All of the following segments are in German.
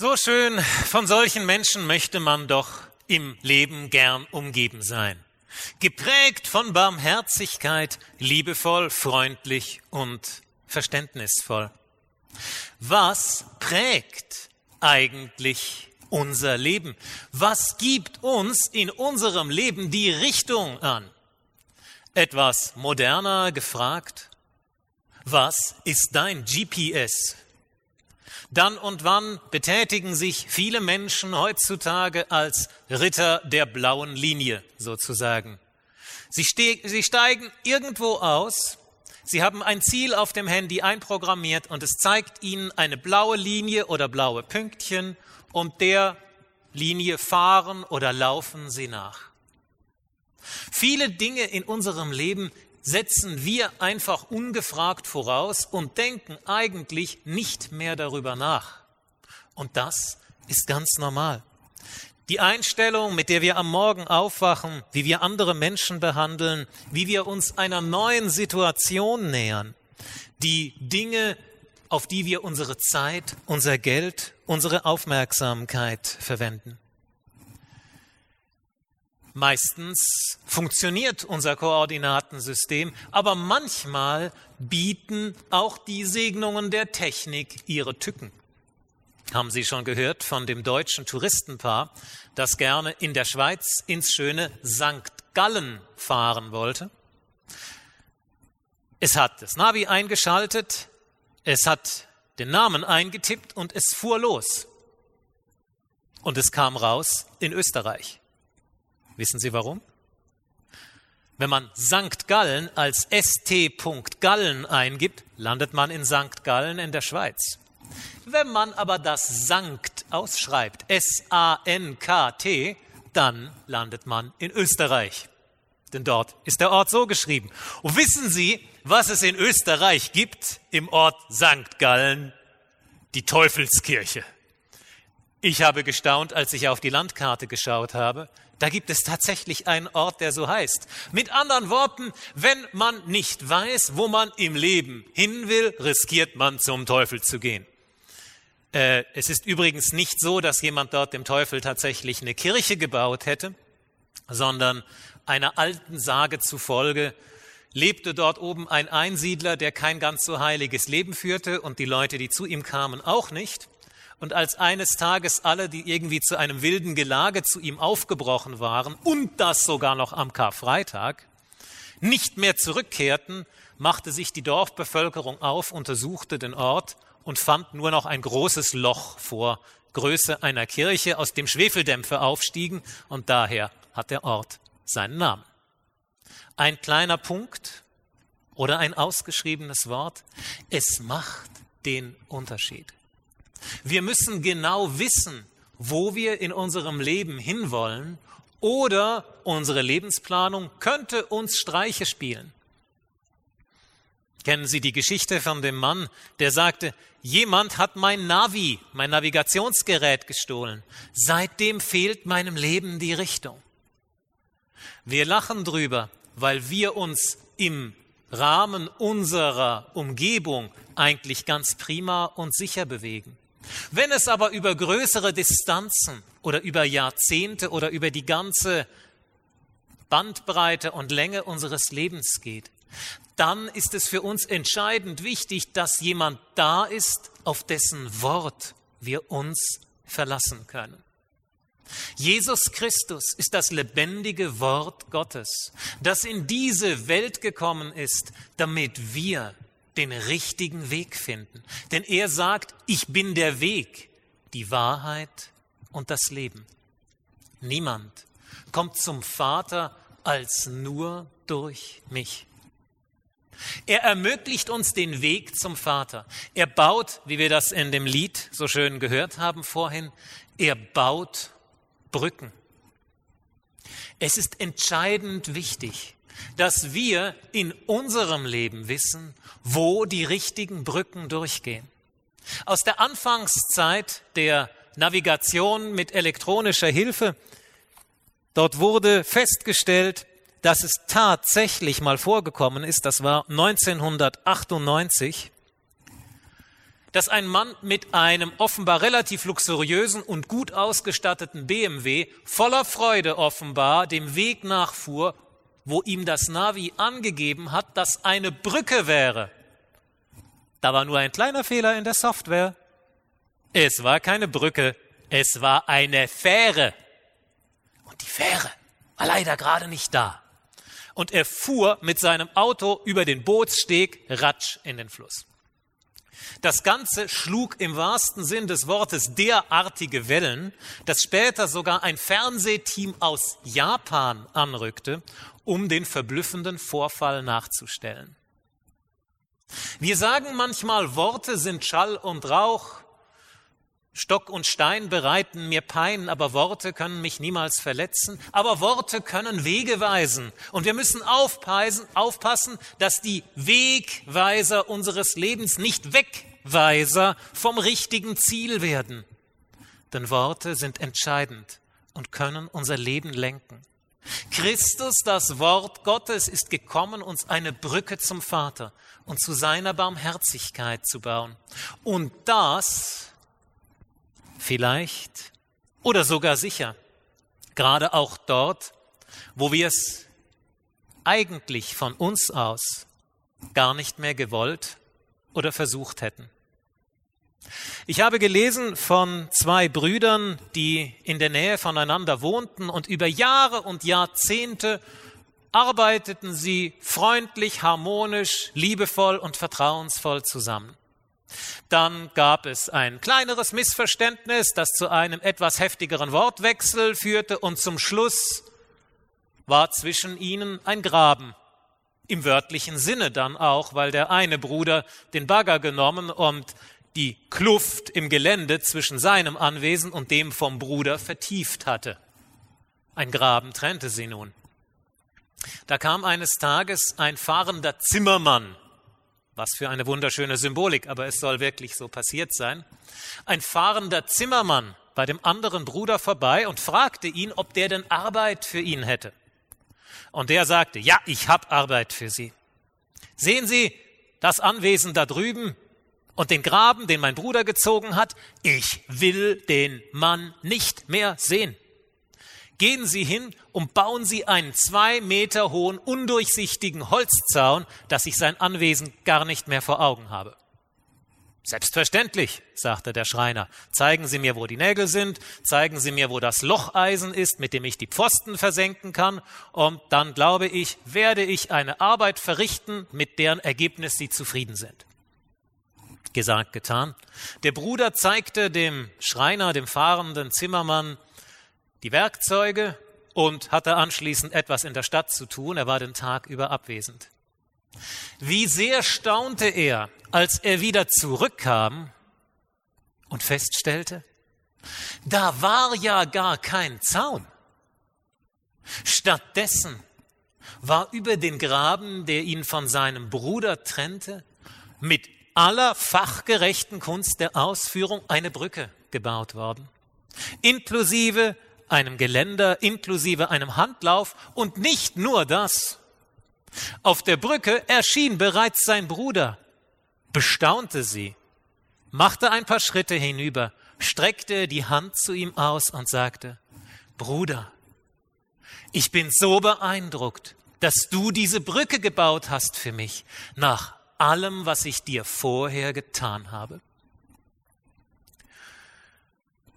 So schön, von solchen Menschen möchte man doch im Leben gern umgeben sein. Geprägt von Barmherzigkeit, liebevoll, freundlich und verständnisvoll. Was prägt eigentlich unser Leben? Was gibt uns in unserem Leben die Richtung an? Etwas moderner gefragt, was ist dein GPS dann und wann betätigen sich viele Menschen heutzutage als Ritter der blauen Linie sozusagen. Sie, ste sie steigen irgendwo aus, sie haben ein Ziel auf dem Handy einprogrammiert und es zeigt ihnen eine blaue Linie oder blaue Pünktchen und der Linie fahren oder laufen sie nach. Viele Dinge in unserem Leben setzen wir einfach ungefragt voraus und denken eigentlich nicht mehr darüber nach. Und das ist ganz normal. Die Einstellung, mit der wir am Morgen aufwachen, wie wir andere Menschen behandeln, wie wir uns einer neuen Situation nähern, die Dinge, auf die wir unsere Zeit, unser Geld, unsere Aufmerksamkeit verwenden. Meistens funktioniert unser Koordinatensystem, aber manchmal bieten auch die Segnungen der Technik ihre Tücken. Haben Sie schon gehört von dem deutschen Touristenpaar, das gerne in der Schweiz ins schöne St. Gallen fahren wollte? Es hat das Navi eingeschaltet, es hat den Namen eingetippt und es fuhr los. Und es kam raus in Österreich. Wissen Sie warum? Wenn man St. Gallen als St. Gallen eingibt, landet man in St. Gallen in der Schweiz. Wenn man aber das Sankt ausschreibt, S-A-N-K-T, dann landet man in Österreich. Denn dort ist der Ort so geschrieben. Und wissen Sie, was es in Österreich gibt im Ort St. Gallen? Die Teufelskirche. Ich habe gestaunt, als ich auf die Landkarte geschaut habe. Da gibt es tatsächlich einen Ort, der so heißt. Mit anderen Worten, wenn man nicht weiß, wo man im Leben hin will, riskiert man zum Teufel zu gehen. Äh, es ist übrigens nicht so, dass jemand dort dem Teufel tatsächlich eine Kirche gebaut hätte, sondern einer alten Sage zufolge lebte dort oben ein Einsiedler, der kein ganz so heiliges Leben führte und die Leute, die zu ihm kamen, auch nicht. Und als eines Tages alle, die irgendwie zu einem wilden Gelage zu ihm aufgebrochen waren und das sogar noch am Karfreitag, nicht mehr zurückkehrten, machte sich die Dorfbevölkerung auf, untersuchte den Ort und fand nur noch ein großes Loch vor Größe einer Kirche, aus dem Schwefeldämpfe aufstiegen und daher hat der Ort seinen Namen. Ein kleiner Punkt oder ein ausgeschriebenes Wort, es macht den Unterschied. Wir müssen genau wissen, wo wir in unserem Leben hinwollen oder unsere Lebensplanung könnte uns Streiche spielen. Kennen Sie die Geschichte von dem Mann, der sagte, jemand hat mein Navi, mein Navigationsgerät gestohlen. Seitdem fehlt meinem Leben die Richtung. Wir lachen drüber, weil wir uns im Rahmen unserer Umgebung eigentlich ganz prima und sicher bewegen. Wenn es aber über größere Distanzen oder über Jahrzehnte oder über die ganze Bandbreite und Länge unseres Lebens geht, dann ist es für uns entscheidend wichtig, dass jemand da ist, auf dessen Wort wir uns verlassen können. Jesus Christus ist das lebendige Wort Gottes, das in diese Welt gekommen ist, damit wir den richtigen Weg finden. Denn er sagt, ich bin der Weg, die Wahrheit und das Leben. Niemand kommt zum Vater als nur durch mich. Er ermöglicht uns den Weg zum Vater. Er baut, wie wir das in dem Lied so schön gehört haben vorhin, er baut Brücken. Es ist entscheidend wichtig, dass wir in unserem Leben wissen, wo die richtigen Brücken durchgehen. Aus der Anfangszeit der Navigation mit elektronischer Hilfe, dort wurde festgestellt, dass es tatsächlich mal vorgekommen ist, das war 1998, dass ein Mann mit einem offenbar relativ luxuriösen und gut ausgestatteten BMW voller Freude offenbar dem Weg nachfuhr, wo ihm das Navi angegeben hat, dass eine Brücke wäre. Da war nur ein kleiner Fehler in der Software. Es war keine Brücke, es war eine Fähre. Und die Fähre war leider gerade nicht da. Und er fuhr mit seinem Auto über den Bootssteg ratsch in den Fluss. Das Ganze schlug im wahrsten Sinn des Wortes derartige Wellen, dass später sogar ein Fernsehteam aus Japan anrückte, um den verblüffenden Vorfall nachzustellen. Wir sagen manchmal, Worte sind Schall und Rauch, Stock und Stein bereiten mir Pein, aber Worte können mich niemals verletzen. Aber Worte können Wege weisen. Und wir müssen aufpassen, dass die Wegweiser unseres Lebens nicht Wegweiser vom richtigen Ziel werden. Denn Worte sind entscheidend und können unser Leben lenken. Christus, das Wort Gottes, ist gekommen, uns eine Brücke zum Vater und zu seiner Barmherzigkeit zu bauen. Und das vielleicht oder sogar sicher, gerade auch dort, wo wir es eigentlich von uns aus gar nicht mehr gewollt oder versucht hätten. Ich habe gelesen von zwei Brüdern, die in der Nähe voneinander wohnten und über Jahre und Jahrzehnte arbeiteten sie freundlich, harmonisch, liebevoll und vertrauensvoll zusammen. Dann gab es ein kleineres Missverständnis, das zu einem etwas heftigeren Wortwechsel führte und zum Schluss war zwischen ihnen ein Graben. Im wörtlichen Sinne dann auch, weil der eine Bruder den Bagger genommen und die Kluft im Gelände zwischen seinem Anwesen und dem vom Bruder vertieft hatte. Ein Graben trennte sie nun. Da kam eines Tages ein fahrender Zimmermann was für eine wunderschöne Symbolik, aber es soll wirklich so passiert sein. Ein fahrender Zimmermann bei dem anderen Bruder vorbei und fragte ihn, ob der denn Arbeit für ihn hätte. Und der sagte, ja, ich habe Arbeit für Sie. Sehen Sie das Anwesen da drüben und den Graben, den mein Bruder gezogen hat? Ich will den Mann nicht mehr sehen. Gehen Sie hin und bauen Sie einen zwei Meter hohen, undurchsichtigen Holzzaun, dass ich sein Anwesen gar nicht mehr vor Augen habe. Selbstverständlich, sagte der Schreiner. Zeigen Sie mir, wo die Nägel sind, zeigen Sie mir, wo das Locheisen ist, mit dem ich die Pfosten versenken kann, und dann glaube ich, werde ich eine Arbeit verrichten, mit deren Ergebnis Sie zufrieden sind. Gesagt, getan. Der Bruder zeigte dem Schreiner, dem fahrenden Zimmermann, die Werkzeuge und hatte anschließend etwas in der Stadt zu tun. Er war den Tag über abwesend. Wie sehr staunte er, als er wieder zurückkam und feststellte, da war ja gar kein Zaun. Stattdessen war über den Graben, der ihn von seinem Bruder trennte, mit aller fachgerechten Kunst der Ausführung eine Brücke gebaut worden, inklusive einem Geländer inklusive einem Handlauf und nicht nur das. Auf der Brücke erschien bereits sein Bruder, bestaunte sie, machte ein paar Schritte hinüber, streckte die Hand zu ihm aus und sagte, Bruder, ich bin so beeindruckt, dass du diese Brücke gebaut hast für mich, nach allem, was ich dir vorher getan habe.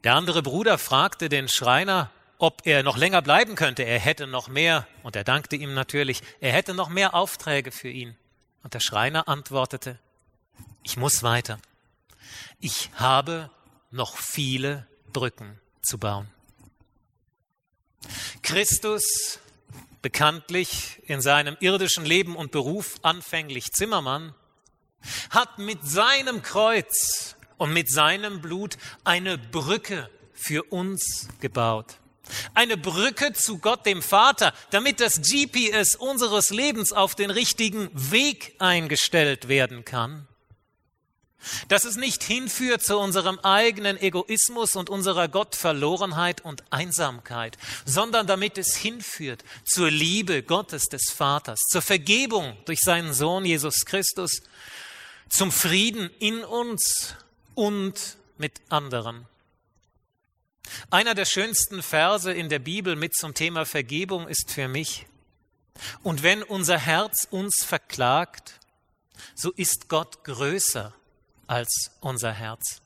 Der andere Bruder fragte den Schreiner, ob er noch länger bleiben könnte. Er hätte noch mehr, und er dankte ihm natürlich, er hätte noch mehr Aufträge für ihn. Und der Schreiner antwortete, ich muss weiter. Ich habe noch viele Brücken zu bauen. Christus, bekanntlich in seinem irdischen Leben und Beruf anfänglich Zimmermann, hat mit seinem Kreuz und mit seinem Blut eine Brücke für uns gebaut. Eine Brücke zu Gott dem Vater, damit das GPS unseres Lebens auf den richtigen Weg eingestellt werden kann. Dass es nicht hinführt zu unserem eigenen Egoismus und unserer Gottverlorenheit und Einsamkeit, sondern damit es hinführt zur Liebe Gottes des Vaters, zur Vergebung durch seinen Sohn Jesus Christus, zum Frieden in uns und mit anderen. Einer der schönsten Verse in der Bibel mit zum Thema Vergebung ist für mich, und wenn unser Herz uns verklagt, so ist Gott größer als unser Herz.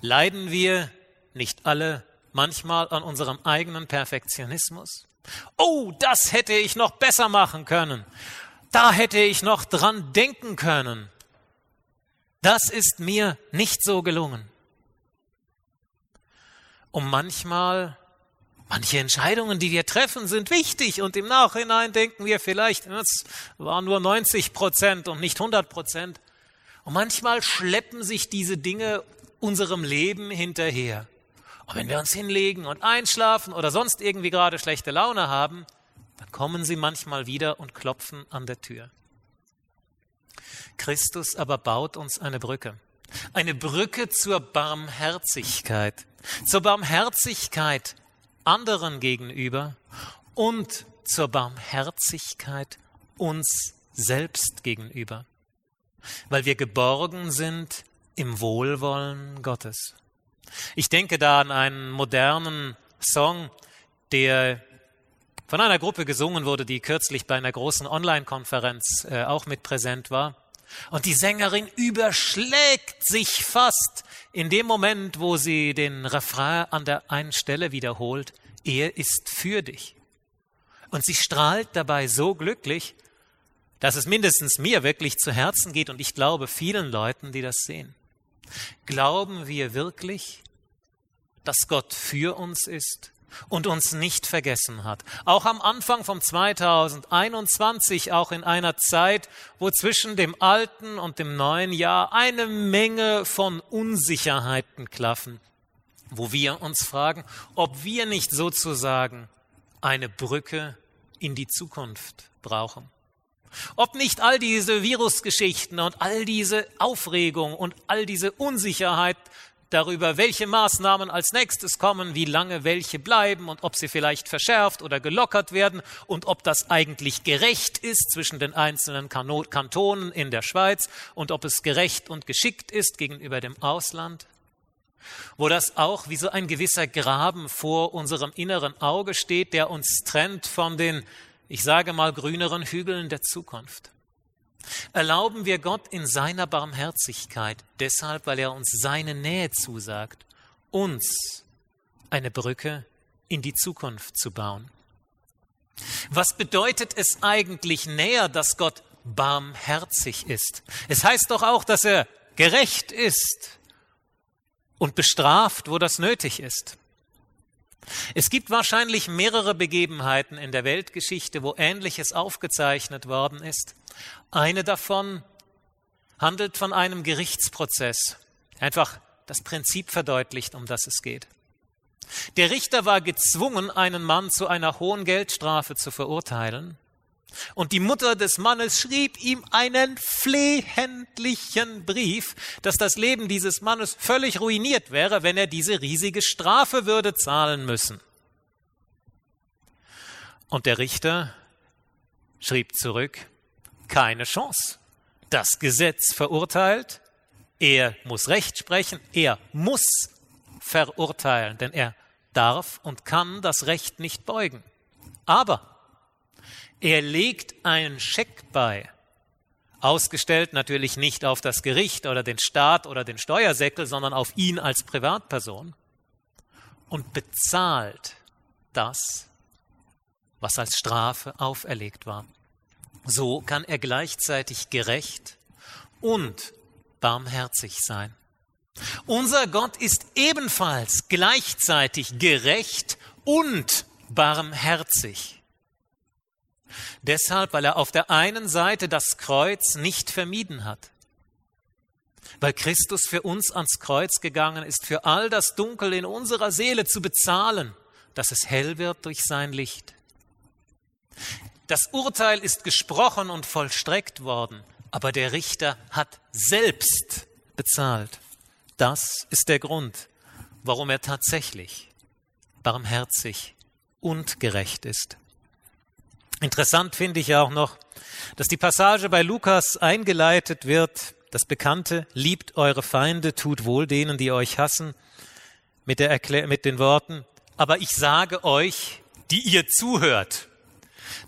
Leiden wir nicht alle manchmal an unserem eigenen Perfektionismus? Oh, das hätte ich noch besser machen können. Da hätte ich noch dran denken können. Das ist mir nicht so gelungen. Und manchmal, manche Entscheidungen, die wir treffen, sind wichtig und im Nachhinein denken wir vielleicht, es waren nur 90 Prozent und nicht 100 Prozent. Und manchmal schleppen sich diese Dinge unserem Leben hinterher. Und wenn wir uns hinlegen und einschlafen oder sonst irgendwie gerade schlechte Laune haben, dann kommen sie manchmal wieder und klopfen an der Tür. Christus aber baut uns eine Brücke. Eine Brücke zur Barmherzigkeit. Zur Barmherzigkeit anderen gegenüber und zur Barmherzigkeit uns selbst gegenüber. Weil wir geborgen sind im Wohlwollen Gottes. Ich denke da an einen modernen Song, der von einer Gruppe gesungen wurde, die kürzlich bei einer großen Online-Konferenz äh, auch mit präsent war. Und die Sängerin überschlägt sich fast in dem Moment, wo sie den Refrain an der einen Stelle wiederholt. Er ist für dich. Und sie strahlt dabei so glücklich, dass es mindestens mir wirklich zu Herzen geht und ich glaube vielen Leuten, die das sehen. Glauben wir wirklich, dass Gott für uns ist und uns nicht vergessen hat. Auch am Anfang vom 2021, auch in einer Zeit, wo zwischen dem alten und dem neuen Jahr eine Menge von Unsicherheiten klaffen, wo wir uns fragen, ob wir nicht sozusagen eine Brücke in die Zukunft brauchen. Ob nicht all diese Virusgeschichten und all diese Aufregung und all diese Unsicherheit darüber, welche Maßnahmen als nächstes kommen, wie lange welche bleiben und ob sie vielleicht verschärft oder gelockert werden und ob das eigentlich gerecht ist zwischen den einzelnen Kantonen in der Schweiz und ob es gerecht und geschickt ist gegenüber dem Ausland. Wo das auch wie so ein gewisser Graben vor unserem inneren Auge steht, der uns trennt von den ich sage mal, grüneren Hügeln der Zukunft. Erlauben wir Gott in seiner Barmherzigkeit, deshalb, weil er uns seine Nähe zusagt, uns eine Brücke in die Zukunft zu bauen. Was bedeutet es eigentlich näher, dass Gott barmherzig ist? Es heißt doch auch, dass er gerecht ist und bestraft, wo das nötig ist. Es gibt wahrscheinlich mehrere Begebenheiten in der Weltgeschichte, wo Ähnliches aufgezeichnet worden ist. Eine davon handelt von einem Gerichtsprozess, einfach das Prinzip verdeutlicht, um das es geht. Der Richter war gezwungen, einen Mann zu einer hohen Geldstrafe zu verurteilen. Und die Mutter des Mannes schrieb ihm einen flehentlichen Brief, dass das Leben dieses Mannes völlig ruiniert wäre, wenn er diese riesige Strafe würde zahlen müssen. Und der Richter schrieb zurück, keine Chance. Das Gesetz verurteilt, er muss Recht sprechen, er muss verurteilen, denn er darf und kann das Recht nicht beugen. Aber er legt einen Scheck bei, ausgestellt natürlich nicht auf das Gericht oder den Staat oder den Steuersäckel, sondern auf ihn als Privatperson und bezahlt das, was als Strafe auferlegt war. So kann er gleichzeitig gerecht und barmherzig sein. Unser Gott ist ebenfalls gleichzeitig gerecht und barmherzig. Deshalb, weil er auf der einen Seite das Kreuz nicht vermieden hat, weil Christus für uns ans Kreuz gegangen ist, für all das Dunkel in unserer Seele zu bezahlen, dass es hell wird durch sein Licht. Das Urteil ist gesprochen und vollstreckt worden, aber der Richter hat selbst bezahlt. Das ist der Grund, warum er tatsächlich barmherzig und gerecht ist. Interessant finde ich auch noch, dass die Passage bei Lukas eingeleitet wird das bekannte, liebt eure Feinde, tut wohl denen, die euch hassen, mit, der Erklär mit den Worten, aber ich sage euch, die ihr zuhört.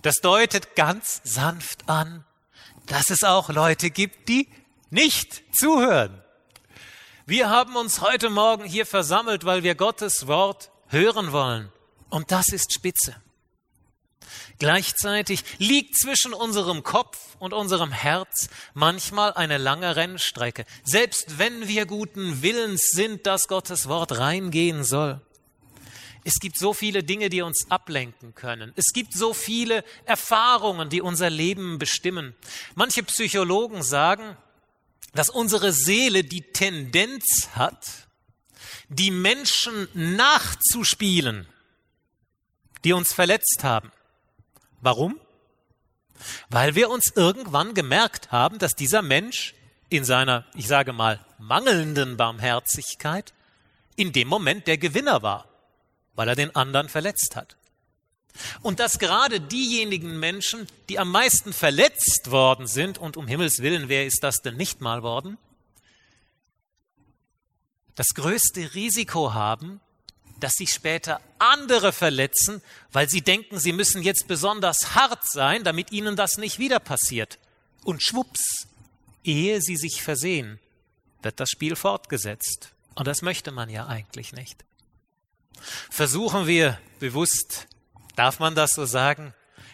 Das deutet ganz sanft an, dass es auch Leute gibt, die nicht zuhören. Wir haben uns heute Morgen hier versammelt, weil wir Gottes Wort hören wollen. Und das ist spitze. Gleichzeitig liegt zwischen unserem Kopf und unserem Herz manchmal eine lange Rennstrecke, selbst wenn wir guten Willens sind, dass Gottes Wort reingehen soll. Es gibt so viele Dinge, die uns ablenken können. Es gibt so viele Erfahrungen, die unser Leben bestimmen. Manche Psychologen sagen, dass unsere Seele die Tendenz hat, die Menschen nachzuspielen, die uns verletzt haben. Warum? Weil wir uns irgendwann gemerkt haben, dass dieser Mensch in seiner, ich sage mal, mangelnden Barmherzigkeit in dem Moment der Gewinner war, weil er den anderen verletzt hat. Und dass gerade diejenigen Menschen, die am meisten verletzt worden sind, und um Himmels willen, wer ist das denn nicht mal worden, das größte Risiko haben, dass sie später andere verletzen, weil sie denken, sie müssen jetzt besonders hart sein, damit ihnen das nicht wieder passiert. Und schwupps, ehe sie sich versehen, wird das Spiel fortgesetzt. Und das möchte man ja eigentlich nicht. Versuchen wir bewusst darf man das so sagen,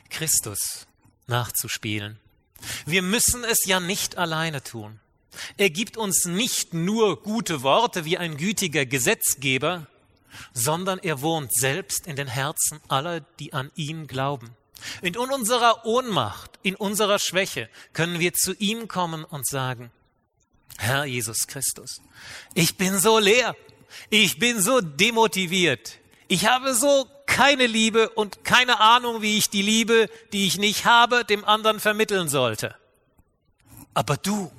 Christus nachzuspielen. Wir müssen es ja nicht alleine tun. Er gibt uns nicht nur gute Worte wie ein gütiger Gesetzgeber, sondern er wohnt selbst in den Herzen aller, die an ihn glauben. in unserer Ohnmacht, in unserer Schwäche können wir zu ihm kommen und sagen, Herr Jesus Christus, ich bin so leer, ich bin so demotiviert, ich habe so keine Liebe und keine Ahnung, wie ich die Liebe, die ich nicht habe, dem anderen vermitteln sollte. Aber du,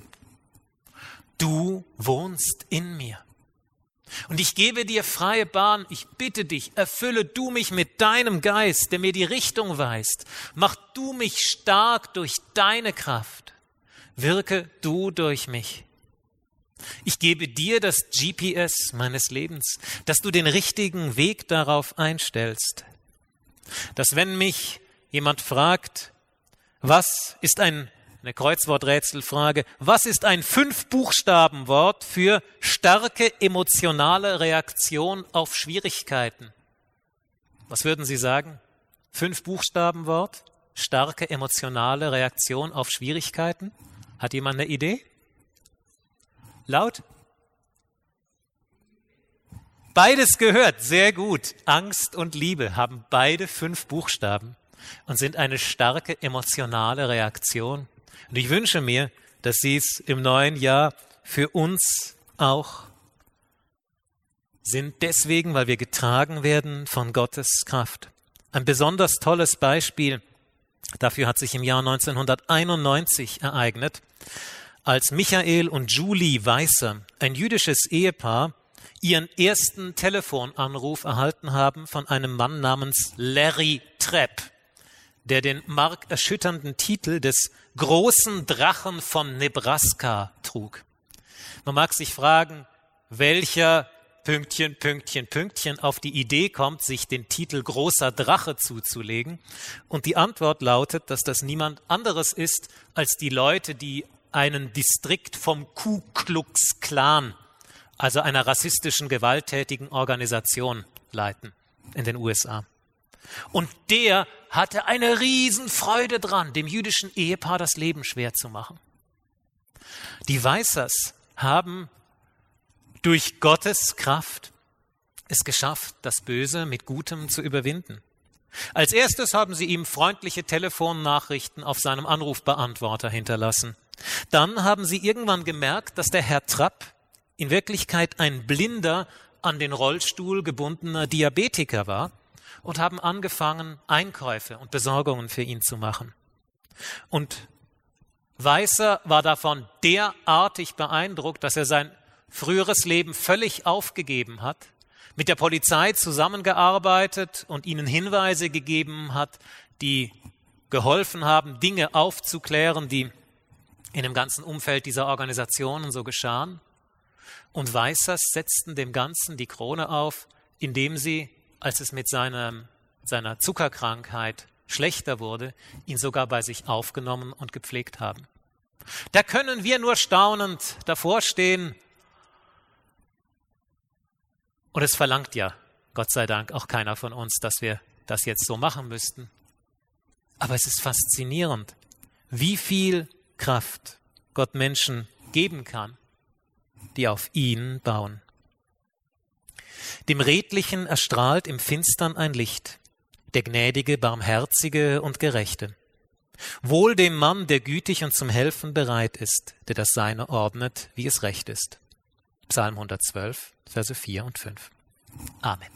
du wohnst in mir. Und ich gebe dir freie Bahn, ich bitte dich, erfülle du mich mit deinem Geist, der mir die Richtung weist. Mach du mich stark durch deine Kraft. Wirke du durch mich. Ich gebe dir das GPS meines Lebens, dass du den richtigen Weg darauf einstellst. Dass wenn mich jemand fragt, was ist ein, eine Kreuzworträtselfrage, was ist ein Fünf-Buchstaben-Wort für starke emotionale Reaktion auf Schwierigkeiten? Was würden Sie sagen? Fünf-Buchstaben-Wort, starke emotionale Reaktion auf Schwierigkeiten? Hat jemand eine Idee? Laut? Beides gehört, sehr gut. Angst und Liebe haben beide fünf Buchstaben und sind eine starke emotionale Reaktion. Und ich wünsche mir, dass sie es im neuen Jahr für uns auch sind, deswegen, weil wir getragen werden von Gottes Kraft. Ein besonders tolles Beispiel dafür hat sich im Jahr 1991 ereignet als Michael und Julie Weißer, ein jüdisches Ehepaar, ihren ersten Telefonanruf erhalten haben von einem Mann namens Larry Trepp, der den markerschütternden Titel des großen Drachen von Nebraska trug. Man mag sich fragen, welcher Pünktchen, Pünktchen, Pünktchen auf die Idee kommt, sich den Titel großer Drache zuzulegen. Und die Antwort lautet, dass das niemand anderes ist als die Leute, die einen Distrikt vom Ku Klux Klan, also einer rassistischen, gewalttätigen Organisation, leiten in den USA. Und der hatte eine Riesenfreude dran, dem jüdischen Ehepaar das Leben schwer zu machen. Die Weißers haben durch Gottes Kraft es geschafft, das Böse mit Gutem zu überwinden. Als erstes haben sie ihm freundliche Telefonnachrichten auf seinem Anrufbeantworter hinterlassen. Dann haben sie irgendwann gemerkt, dass der Herr Trapp in Wirklichkeit ein blinder, an den Rollstuhl gebundener Diabetiker war und haben angefangen, Einkäufe und Besorgungen für ihn zu machen. Und Weißer war davon derartig beeindruckt, dass er sein früheres Leben völlig aufgegeben hat, mit der Polizei zusammengearbeitet und ihnen Hinweise gegeben hat, die geholfen haben, Dinge aufzuklären, die in dem ganzen Umfeld dieser Organisationen so geschahen. Und Weissers setzten dem Ganzen die Krone auf, indem sie, als es mit seinem, seiner Zuckerkrankheit schlechter wurde, ihn sogar bei sich aufgenommen und gepflegt haben. Da können wir nur staunend davor stehen. Und es verlangt ja, Gott sei Dank, auch keiner von uns, dass wir das jetzt so machen müssten. Aber es ist faszinierend, wie viel Kraft Gott Menschen geben kann, die auf ihn bauen. Dem Redlichen erstrahlt im Finstern ein Licht, der Gnädige, Barmherzige und Gerechte. Wohl dem Mann, der gütig und zum Helfen bereit ist, der das Seine ordnet, wie es recht ist. Psalm 112, Verse 4 und 5. Amen.